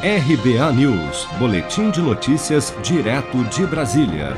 RBA News, Boletim de Notícias, direto de Brasília.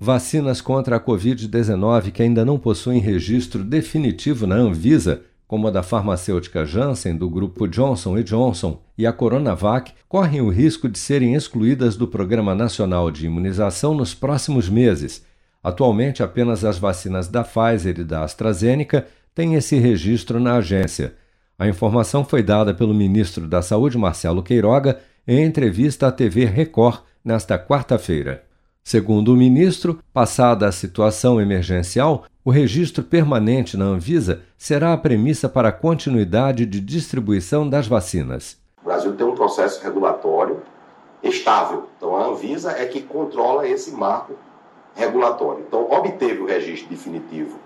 Vacinas contra a Covid-19 que ainda não possuem registro definitivo na Anvisa, como a da farmacêutica Janssen, do grupo Johnson Johnson, e a Coronavac, correm o risco de serem excluídas do Programa Nacional de Imunização nos próximos meses. Atualmente, apenas as vacinas da Pfizer e da AstraZeneca têm esse registro na agência. A informação foi dada pelo ministro da Saúde, Marcelo Queiroga, em entrevista à TV Record nesta quarta-feira. Segundo o ministro, passada a situação emergencial, o registro permanente na Anvisa será a premissa para a continuidade de distribuição das vacinas. O Brasil tem um processo regulatório estável. Então, a Anvisa é que controla esse marco regulatório. Então, obteve o registro definitivo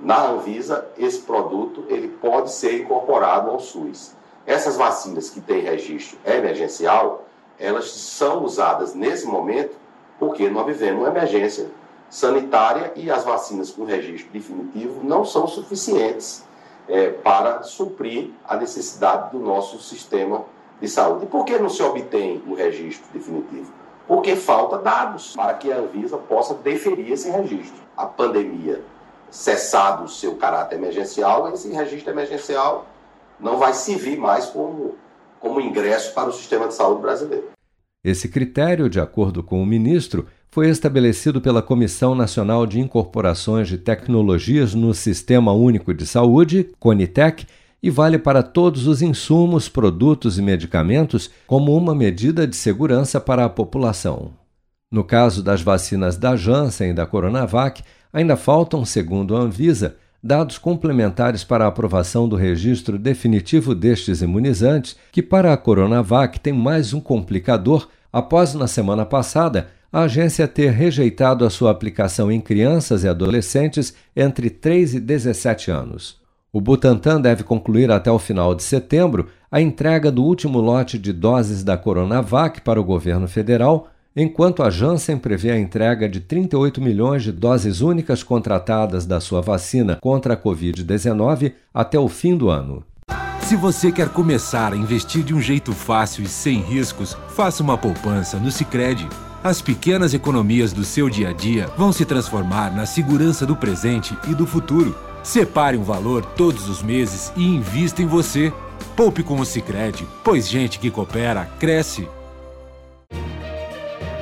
na Anvisa, esse produto ele pode ser incorporado ao SUS. Essas vacinas que têm registro emergencial, elas são usadas nesse momento porque nós vivemos uma emergência sanitária e as vacinas com registro definitivo não são suficientes é, para suprir a necessidade do nosso sistema de saúde. E por que não se obtém o registro definitivo? Porque falta dados para que a Anvisa possa deferir esse registro. A pandemia cessado o seu caráter emergencial, esse registro emergencial não vai servir mais como, como ingresso para o sistema de saúde brasileiro. Esse critério, de acordo com o ministro, foi estabelecido pela Comissão Nacional de Incorporações de Tecnologias no Sistema Único de Saúde, CONITEC, e vale para todos os insumos, produtos e medicamentos como uma medida de segurança para a população. No caso das vacinas da Janssen e da Coronavac, Ainda faltam, segundo a Anvisa, dados complementares para a aprovação do registro definitivo destes imunizantes, que para a Coronavac tem mais um complicador após, na semana passada, a agência ter rejeitado a sua aplicação em crianças e adolescentes entre 3 e 17 anos. O Butantan deve concluir até o final de setembro a entrega do último lote de doses da Coronavac para o governo federal enquanto a Janssen prevê a entrega de 38 milhões de doses únicas contratadas da sua vacina contra a Covid-19 até o fim do ano. Se você quer começar a investir de um jeito fácil e sem riscos, faça uma poupança no Sicredi. As pequenas economias do seu dia a dia vão se transformar na segurança do presente e do futuro. Separe um valor todos os meses e invista em você. Poupe com o Sicredi, pois gente que coopera cresce